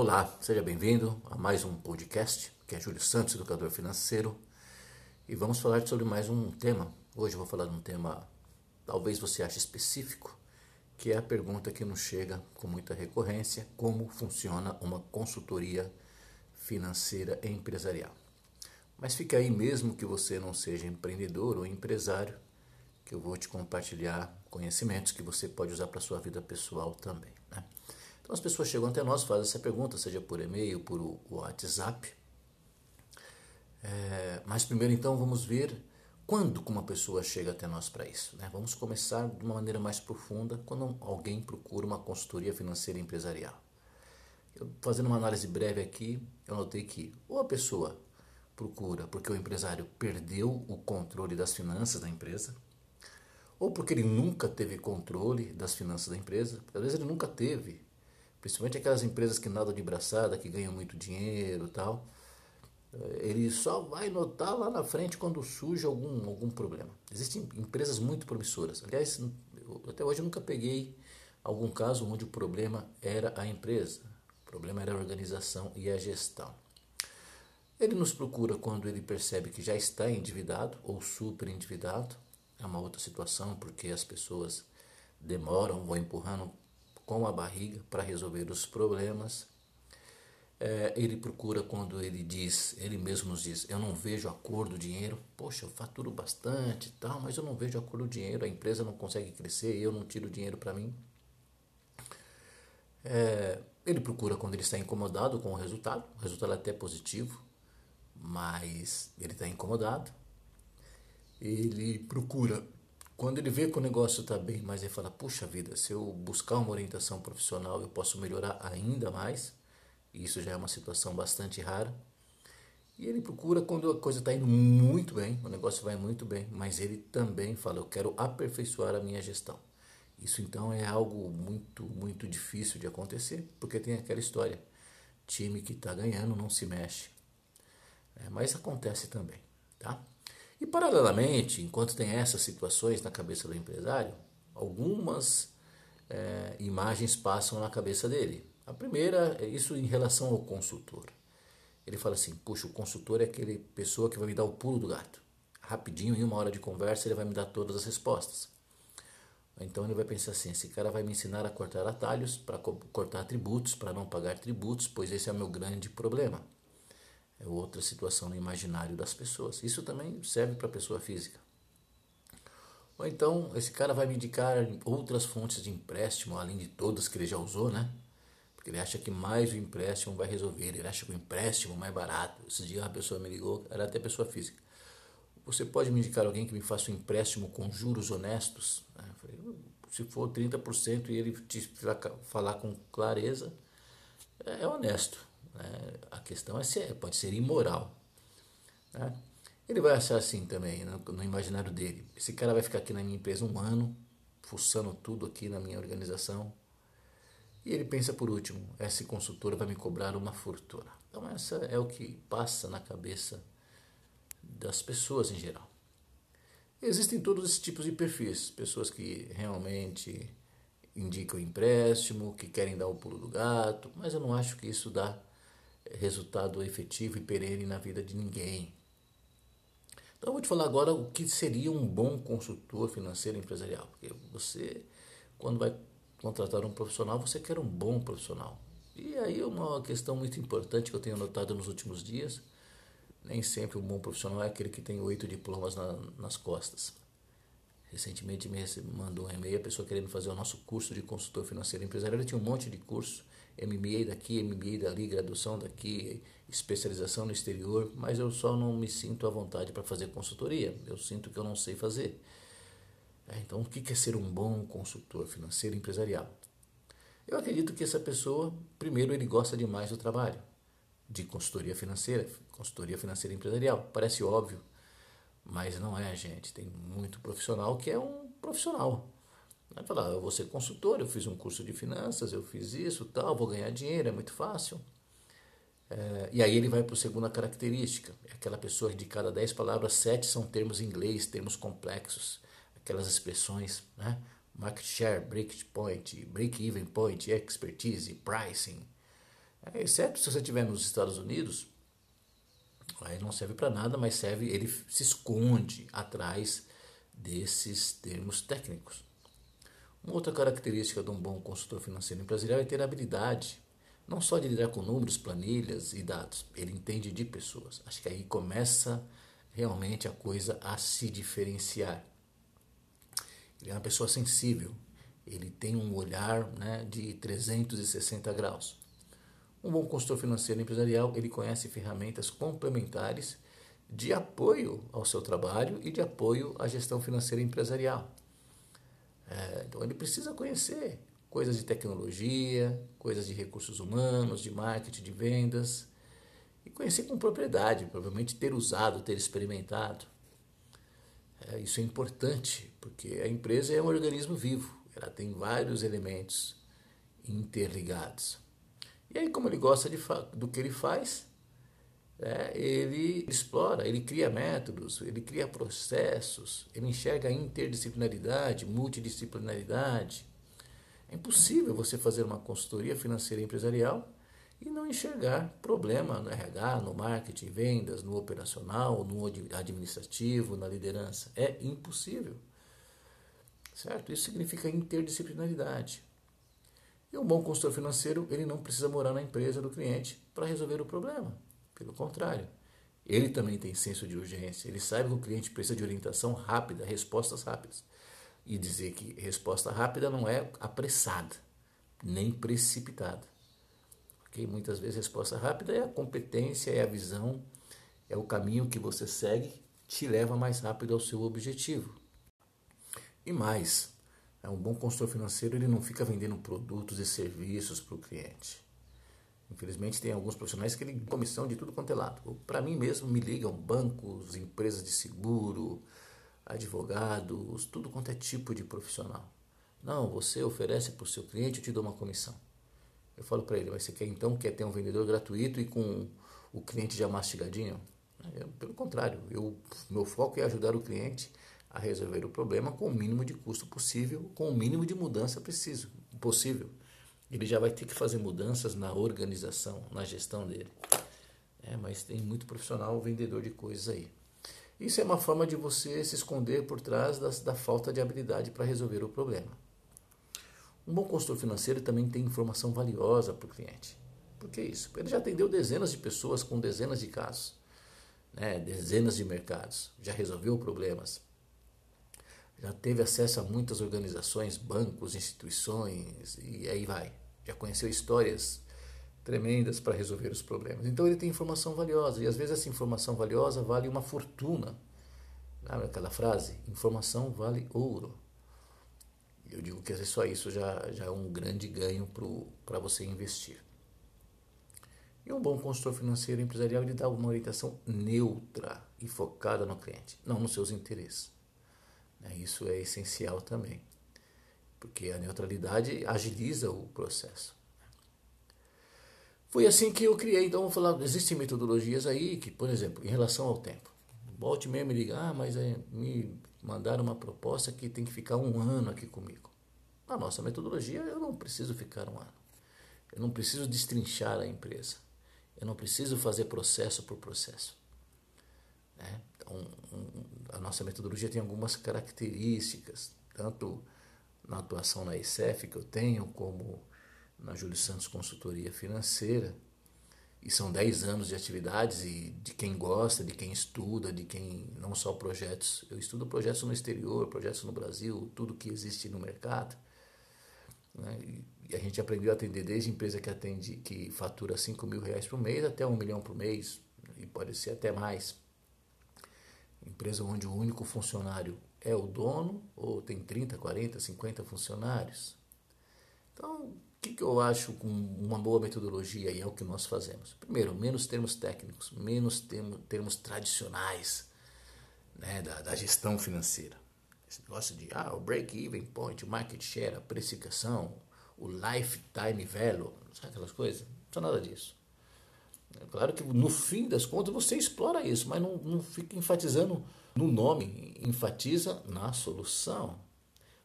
Olá, seja bem-vindo a mais um podcast, que é Júlio Santos, educador financeiro, e vamos falar sobre mais um tema. Hoje eu vou falar de um tema, talvez você ache específico, que é a pergunta que nos chega com muita recorrência: como funciona uma consultoria financeira empresarial? Mas fica aí mesmo que você não seja empreendedor ou empresário, que eu vou te compartilhar conhecimentos que você pode usar para sua vida pessoal também. Né? Então as pessoas chegam até nós, fazem essa pergunta, seja por e-mail, por WhatsApp. É, mas primeiro então vamos ver quando uma pessoa chega até nós para isso. Né? Vamos começar de uma maneira mais profunda quando alguém procura uma consultoria financeira empresarial. Eu, fazendo uma análise breve aqui, eu notei que ou a pessoa procura porque o empresário perdeu o controle das finanças da empresa, ou porque ele nunca teve controle das finanças da empresa, às vezes ele nunca teve, principalmente aquelas empresas que nadam de braçada, que ganham muito dinheiro e tal, eh, ele só vai notar lá na frente quando surge algum, algum problema. Existem empresas muito promissoras. Aliás, até hoje eu nunca peguei algum caso onde o problema era a empresa, o problema era a organização e a gestão. Ele nos procura quando ele percebe que já está endividado ou super endividado, é uma outra situação, porque as pessoas demoram, vão empurrando com a barriga para resolver os problemas. É, ele procura quando ele diz, ele mesmo diz, eu não vejo a cor do dinheiro, poxa, eu faturo bastante tal, mas eu não vejo a cor do dinheiro, a empresa não consegue crescer, eu não tiro dinheiro para mim. É, ele procura quando ele está incomodado com o resultado, o resultado é até positivo, mas ele está incomodado ele procura, quando ele vê que o negócio está bem, mas ele fala, puxa vida, se eu buscar uma orientação profissional eu posso melhorar ainda mais, isso já é uma situação bastante rara. E ele procura quando a coisa está indo muito bem, o negócio vai muito bem, mas ele também fala, eu quero aperfeiçoar a minha gestão. Isso então é algo muito, muito difícil de acontecer, porque tem aquela história, time que está ganhando não se mexe. É, mas acontece também, tá? E, paralelamente, enquanto tem essas situações na cabeça do empresário, algumas é, imagens passam na cabeça dele. A primeira é isso em relação ao consultor. Ele fala assim: puxa, o consultor é aquele pessoa que vai me dar o pulo do gato. Rapidinho, em uma hora de conversa, ele vai me dar todas as respostas. Então ele vai pensar assim: esse cara vai me ensinar a cortar atalhos, para cortar tributos, para não pagar tributos, pois esse é o meu grande problema é outra situação no imaginário das pessoas. Isso também serve para a pessoa física. Ou então, esse cara vai me indicar outras fontes de empréstimo, além de todas que ele já usou, né? Porque ele acha que mais o empréstimo vai resolver, ele acha que o empréstimo é mais barato. Esse dia uma pessoa me ligou, era até pessoa física. Você pode me indicar alguém que me faça um empréstimo com juros honestos? Falei, se for 30% e ele te falar com clareza, é honesto. Né? A questão é se pode ser imoral. Né? Ele vai achar assim também, no, no, imaginário dele. Esse cara vai ficar aqui na minha empresa um ano, fuçando tudo aqui na minha organização. E ele pensa por último, essa consultora vai me cobrar uma fortuna. Então essa é o que passa na cabeça das pessoas em geral. Existem todos esses tipos de perfis, pessoas que realmente indicam empréstimo, que querem dar o pulo do gato, mas eu não acho que isso dá resultado efetivo e perene na vida de ninguém. Então eu vou te falar agora o que seria um bom consultor financeiro empresarial. Porque você, quando vai contratar um profissional, você quer um bom profissional. E aí uma questão muito importante que eu tenho notado nos últimos dias, nem sempre um bom profissional é aquele que tem oito diplomas na, nas costas. Recentemente me mandou um e-mail a pessoa querendo fazer o nosso curso de consultor financeiro empresarial. Ele tinha um monte de curso MBA daqui, MBA dali, graduação daqui, especialização no exterior, mas eu só não me sinto à vontade para fazer consultoria. Eu sinto que eu não sei fazer. É, então, o que é ser um bom consultor financeiro empresarial? Eu acredito que essa pessoa, primeiro, ele gosta demais do trabalho de consultoria financeira, consultoria financeira empresarial. Parece óbvio, mas não é, gente. Tem muito profissional que é um profissional. Vai falar, eu vou ser consultor, eu fiz um curso de finanças, eu fiz isso, tal, vou ganhar dinheiro, é muito fácil. É, e aí ele vai para a segunda característica, é aquela pessoa de cada dez palavras, sete são termos em inglês, termos complexos, aquelas expressões, né? Market share, break point, break even point, expertise, pricing. É, exceto se você estiver nos Estados Unidos, aí não serve para nada, mas serve, ele se esconde atrás desses termos técnicos. Uma outra característica de um bom consultor financeiro empresarial é ter habilidade, não só de lidar com números, planilhas e dados, ele entende de pessoas. Acho que aí começa realmente a coisa a se diferenciar. Ele é uma pessoa sensível, ele tem um olhar né, de 360 graus. Um bom consultor financeiro empresarial, ele conhece ferramentas complementares de apoio ao seu trabalho e de apoio à gestão financeira empresarial. É, então ele precisa conhecer coisas de tecnologia, coisas de recursos humanos, de marketing, de vendas, e conhecer com propriedade, provavelmente ter usado, ter experimentado. É, isso é importante, porque a empresa é um organismo vivo, ela tem vários elementos interligados. E aí, como ele gosta de do que ele faz, é, ele explora, ele cria métodos, ele cria processos, ele enxerga interdisciplinaridade, multidisciplinaridade. É impossível você fazer uma consultoria financeira empresarial e não enxergar problema no RH, no marketing, vendas, no operacional, no administrativo, na liderança. É impossível. Certo? Isso significa interdisciplinaridade. E um bom consultor financeiro, ele não precisa morar na empresa do cliente para resolver o problema. Pelo contrário, ele também tem senso de urgência. Ele sabe que o cliente precisa de orientação rápida, respostas rápidas. E dizer que resposta rápida não é apressada, nem precipitada. Okay? Muitas vezes resposta rápida é a competência, é a visão, é o caminho que você segue, te leva mais rápido ao seu objetivo. E mais, é um bom consultor financeiro, ele não fica vendendo produtos e serviços para o cliente. Infelizmente tem alguns profissionais que ligam comissão de tudo quanto é lado. Para mim mesmo me ligam bancos, empresas de seguro, advogados, tudo quanto é tipo de profissional. Não, você oferece para o seu cliente, eu te dou uma comissão. Eu falo para ele, mas você quer então quer ter um vendedor gratuito e com o cliente já mastigadinho? Eu, pelo contrário, eu, meu foco é ajudar o cliente a resolver o problema com o mínimo de custo possível, com o mínimo de mudança preciso, possível. Ele já vai ter que fazer mudanças na organização, na gestão dele. É, mas tem muito profissional vendedor de coisas aí. Isso é uma forma de você se esconder por trás da, da falta de habilidade para resolver o problema. Um bom consultor financeiro também tem informação valiosa para o cliente. Por que isso? Ele já atendeu dezenas de pessoas com dezenas de casos, né? dezenas de mercados, já resolveu problemas, já teve acesso a muitas organizações, bancos, instituições e aí vai. Já conheceu histórias tremendas para resolver os problemas. Então ele tem informação valiosa e às vezes essa informação valiosa vale uma fortuna. Lembra aquela frase? Informação vale ouro. Eu digo que só isso já, já é um grande ganho para você investir. E um bom consultor financeiro empresarial ele dá uma orientação neutra e focada no cliente, não nos seus interesses. Né, isso é essencial também, porque a neutralidade agiliza o processo. Foi assim que eu criei, então vou falar, existem metodologias aí que, por exemplo, em relação ao tempo. Volte mesmo e liga, ah, mas é, me mandaram uma proposta que tem que ficar um ano aqui comigo. Na nossa metodologia, eu não preciso ficar um ano. Eu não preciso destrinchar a empresa. Eu não preciso fazer processo por processo. Né? Então, um, a nossa metodologia tem algumas características, tanto na atuação na ICEF que eu tenho, como na Júlio Santos Consultoria Financeira, e são 10 anos de atividades e de quem gosta, de quem estuda, de quem não só projetos, eu estudo projetos no exterior, projetos no Brasil, tudo que existe no mercado. Né? E a gente aprendeu a atender desde empresa que atende, que fatura 5 mil reais por mês até 1 milhão por mês, e pode ser até mais. Empresa onde o único funcionário é o dono, ou tem 30, 40, 50 funcionários. Então, o que, que eu acho com uma boa metodologia e é o que nós fazemos? Primeiro, menos termos técnicos, menos termos, termos tradicionais né, da, da, gestão financeira. Esse negócio de ah, o break-even point, o market share, a precificação, o lifetime value, sabe aquelas coisas? Não precisa nada disso. É claro que no fim das contas você explora isso, mas não, não fica enfatizando no nome, enfatiza na solução.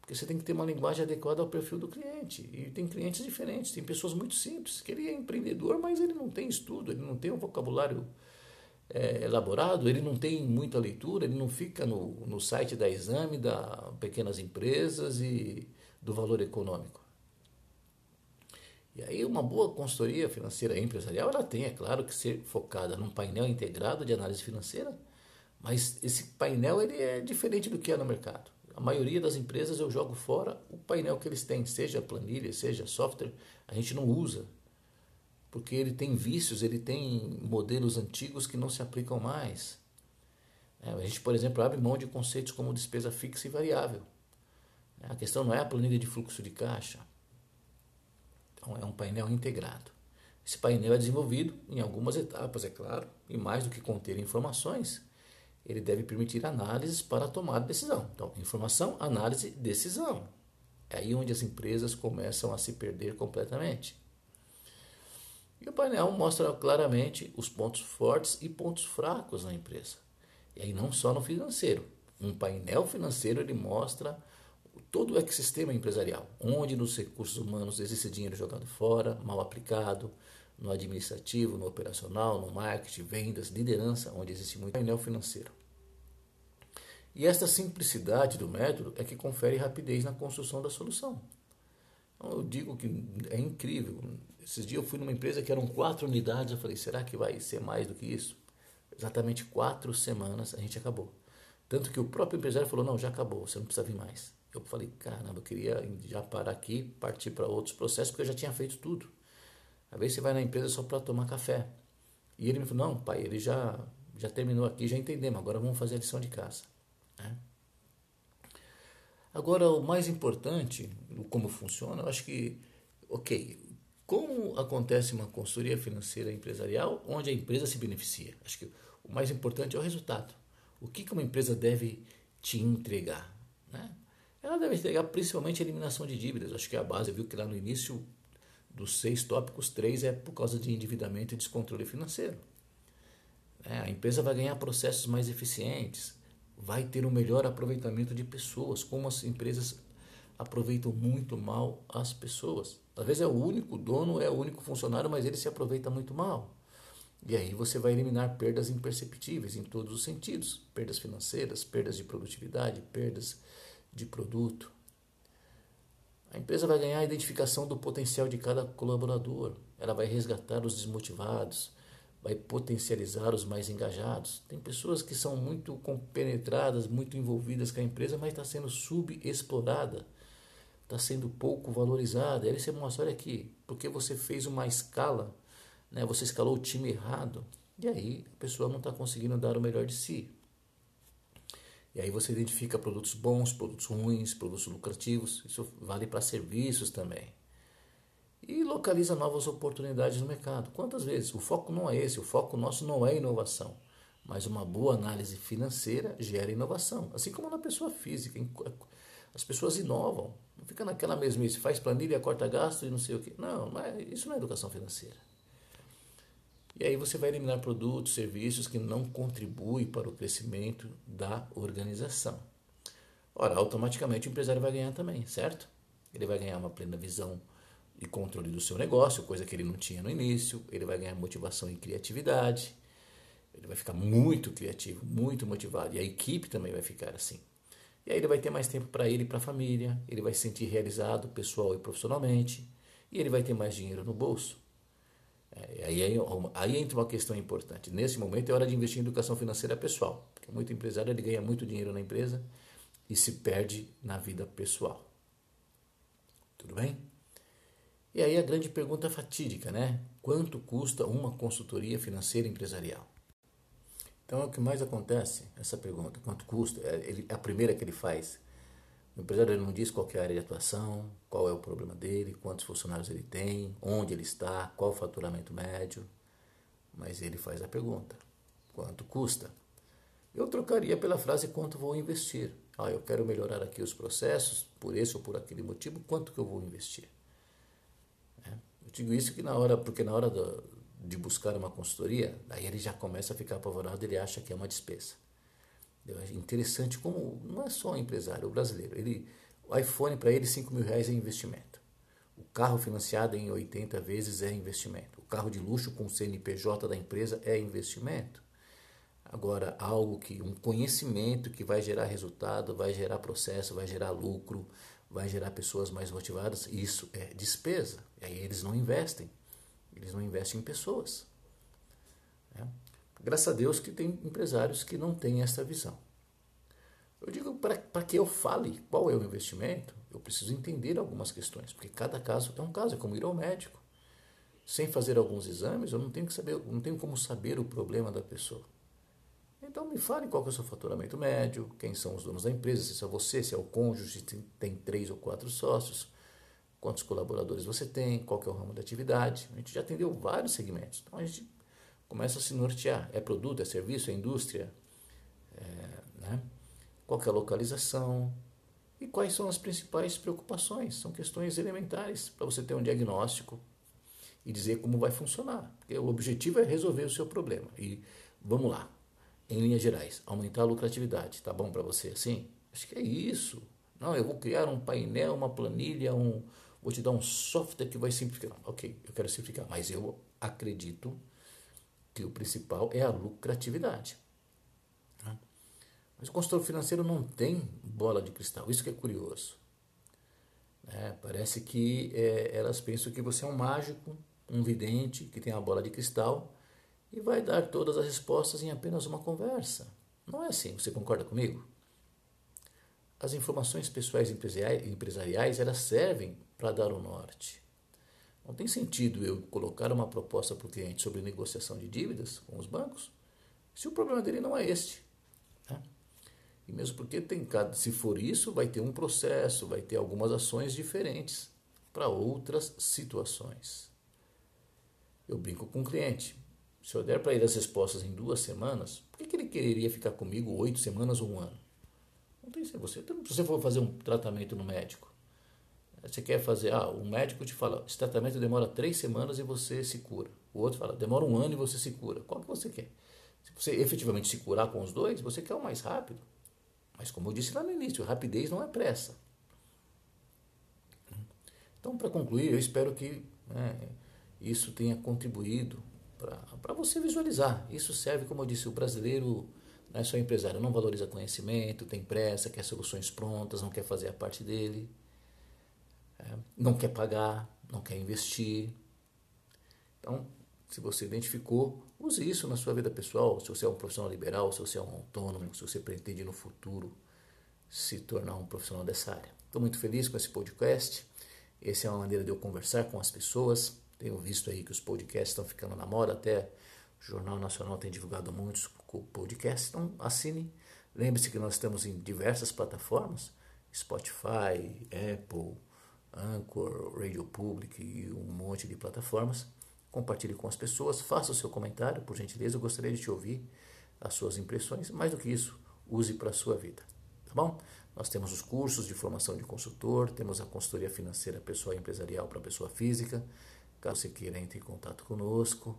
Porque você tem que ter uma linguagem adequada ao perfil do cliente. E tem clientes diferentes, tem pessoas muito simples, que ele é empreendedor, mas ele não tem estudo, ele não tem um vocabulário é, elaborado, ele não tem muita leitura, ele não fica no, no site da Exame, da Pequenas Empresas e do Valor Econômico. E aí uma boa consultoria financeira empresarial, ela tem, é claro, que ser focada num painel integrado de análise financeira, mas esse painel ele é diferente do que é no mercado. A maioria das empresas eu jogo fora o painel que eles têm, seja planilha, seja software, a gente não usa. Porque ele tem vícios, ele tem modelos antigos que não se aplicam mais. É, a gente, por exemplo, abre mão de conceitos como despesa fixa e variável. A questão não é a planilha de fluxo de caixa, então é um painel integrado. Esse painel é desenvolvido em algumas etapas, é claro, e mais do que conter informações, ele deve permitir análises para tomar decisão. Então, informação, análise, decisão. É aí onde as empresas começam a se perder completamente. E o painel mostra claramente os pontos fortes e pontos fracos na empresa. E aí não só no financeiro. Um painel financeiro ele mostra todo o ecossistema empresarial, onde nos recursos humanos existe dinheiro jogado fora, mal aplicado, no administrativo, no operacional, no marketing, vendas, liderança, onde existe muito painel financeiro. E esta simplicidade do método é que confere rapidez na construção da solução. Então, eu digo que é incrível. Esses dias eu fui numa empresa que eram quatro unidades, eu falei, será que vai ser mais do que isso? Exatamente quatro semanas a gente acabou. Tanto que o próprio empresário falou, não, já acabou, você não precisa vir mais. Eu falei, caramba, eu queria já parar aqui, partir para outros processos, porque eu já tinha feito tudo. Às vezes você vai na empresa só para tomar café. E ele me falou, não, pai, ele já, já terminou aqui, já entendemos, agora vamos fazer a lição de casa. Né? Agora, o mais importante, como funciona, eu acho que, ok, como acontece uma consultoria financeira empresarial onde a empresa se beneficia? Acho que o mais importante é o resultado. O que uma empresa deve te entregar? Né? Ela deve entregar principalmente a eliminação de dívidas. Acho que a base viu que lá no início dos seis tópicos, três é por causa de endividamento e descontrole financeiro. É, a empresa vai ganhar processos mais eficientes, vai ter um melhor aproveitamento de pessoas, como as empresas aproveitam muito mal as pessoas. Às vezes é o único dono, é o único funcionário, mas ele se aproveita muito mal. E aí você vai eliminar perdas imperceptíveis em todos os sentidos: perdas financeiras, perdas de produtividade, perdas de produto. A empresa vai ganhar a identificação do potencial de cada colaborador. Ela vai resgatar os desmotivados, vai potencializar os mais engajados. Tem pessoas que são muito compenetradas, muito envolvidas com a empresa, mas está sendo subexplorada, está sendo pouco valorizada. Aí você mostra, olha aqui, porque você fez uma escala, né? você escalou o time errado, e aí a pessoa não está conseguindo dar o melhor de si. E aí você identifica produtos bons, produtos ruins, produtos lucrativos. Isso vale para serviços também. E localiza novas oportunidades no mercado. Quantas vezes? O foco não é esse, o foco nosso não é inovação. Mas uma boa análise financeira gera inovação. Assim como na pessoa física. As pessoas inovam. Não fica naquela mesmice, faz planilha, corta gasto e não sei o quê. Não, isso não é educação financeira. E aí você vai eliminar produtos, serviços que não contribuem para o crescimento da organização. Ora, automaticamente o empresário vai ganhar também, certo? Ele vai ganhar uma plena visão e controle do seu negócio, coisa que ele não tinha no início. Ele vai ganhar motivação e criatividade. Ele vai ficar muito criativo, muito motivado. E a equipe também vai ficar assim. E aí ele vai ter mais tempo para ele e para a família. Ele vai se sentir realizado pessoal e profissionalmente. E ele vai ter mais dinheiro no bolso. É, aí, aí, aí entra uma questão importante. Nesse momento é hora de investir em educação financeira pessoal, porque muito empresário ele ganha muito dinheiro na empresa e se perde na vida pessoal. Tudo bem? E aí a grande pergunta fatídica, né? Quanto custa uma consultoria financeira empresarial? Então é o que mais acontece, essa pergunta, quanto custa? É, ele, é a primeira que ele faz o empresário não diz qual é a área de atuação, qual é o problema dele, quantos funcionários ele tem, onde ele está, qual o faturamento médio, mas ele faz a pergunta: quanto custa? Eu trocaria pela frase quanto vou investir. Ah, eu quero melhorar aqui os processos, por esse ou por aquele motivo, quanto que eu vou investir? É, eu digo isso que na hora, porque na hora do, de buscar uma consultoria, aí ele já começa a ficar apavorado, ele acha que é uma despesa. É interessante como não é só o empresário, o brasileiro. Ele O iPhone para ele 5 mil reais é investimento. O carro financiado em 80 vezes é investimento. O carro de luxo com CNPJ da empresa é investimento. Agora, algo que, um conhecimento que vai gerar resultado, vai gerar processo, vai gerar lucro, vai gerar pessoas mais motivadas, isso é despesa. E aí eles não investem. Eles não investem em pessoas. Né? Graças a Deus que tem empresários que não têm essa visão. Eu digo, para que eu fale qual é o investimento, eu preciso entender algumas questões, porque cada caso é um caso, é como ir ao médico. Sem fazer alguns exames, eu não tenho, que saber, não tenho como saber o problema da pessoa. Então me fale qual é o seu faturamento médio, quem são os donos da empresa, se é você, se é o cônjuge, se tem três ou quatro sócios, quantos colaboradores você tem, qual é o ramo de atividade. A gente já atendeu vários segmentos. Então a gente começa a se nortear. É produto, é serviço, é indústria, é, né? qual é a localização e quais são as principais preocupações. São questões elementares para você ter um diagnóstico e dizer como vai funcionar. Porque o objetivo é resolver o seu problema. E vamos lá, em linhas gerais, aumentar a lucratividade. Tá bom para você assim? Acho que é isso. Não, eu vou criar um painel, uma planilha, um, vou te dar um software que vai simplificar. Ok, eu quero simplificar, mas eu acredito que o principal é a lucratividade. Né? Mas o consultor financeiro não tem bola de cristal, isso que é curioso. É, parece que é, elas pensam que você é um mágico, um vidente, que tem a bola de cristal e vai dar todas as respostas em apenas uma conversa. Não é assim, você concorda comigo? As informações pessoais empresariais elas servem para dar o norte. Não tem sentido eu colocar uma proposta para o cliente sobre negociação de dívidas com os bancos se o problema dele não é este. Né? E mesmo porque tem se for isso, vai ter um processo, vai ter algumas ações diferentes para outras situações. Eu brinco com o cliente. Se eu der para ele as respostas em duas semanas, por que, que ele quereria ficar comigo oito semanas ou um ano? Não tem você. Se você for fazer um tratamento no médico, você quer fazer, ah, o médico te fala, esse tratamento demora três semanas e você se cura. O outro fala, demora um ano e você se cura. Qual que você quer? Se você efetivamente se curar com os dois, você quer o mais rápido. Mas como eu disse lá no início, rapidez não é pressa. Então, para concluir, eu espero que né, isso tenha contribuído para você visualizar. Isso serve, como eu disse, o brasileiro não é só empresário, não valoriza conhecimento, tem pressa, quer soluções prontas, não quer fazer a parte dele, não quer pagar, não quer investir. Então, se você identificou, use isso na sua vida pessoal. Se você é um profissional liberal, se você é um autônomo, se você pretende no futuro se tornar um profissional dessa área. Estou muito feliz com esse podcast. Essa é uma maneira de eu conversar com as pessoas tenho visto aí que os podcasts estão ficando na moda, até o Jornal Nacional tem divulgado muitos podcasts, então assine. Lembre-se que nós estamos em diversas plataformas, Spotify, Apple, Anchor, Radio Public e um monte de plataformas. Compartilhe com as pessoas, faça o seu comentário, por gentileza, eu gostaria de te ouvir as suas impressões. Mais do que isso, use para a sua vida, tá bom? Nós temos os cursos de formação de consultor, temos a consultoria financeira pessoal e empresarial para pessoa física, Caso você queira, entre em contato conosco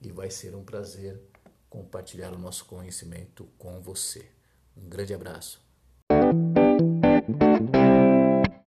e vai ser um prazer compartilhar o nosso conhecimento com você. Um grande abraço.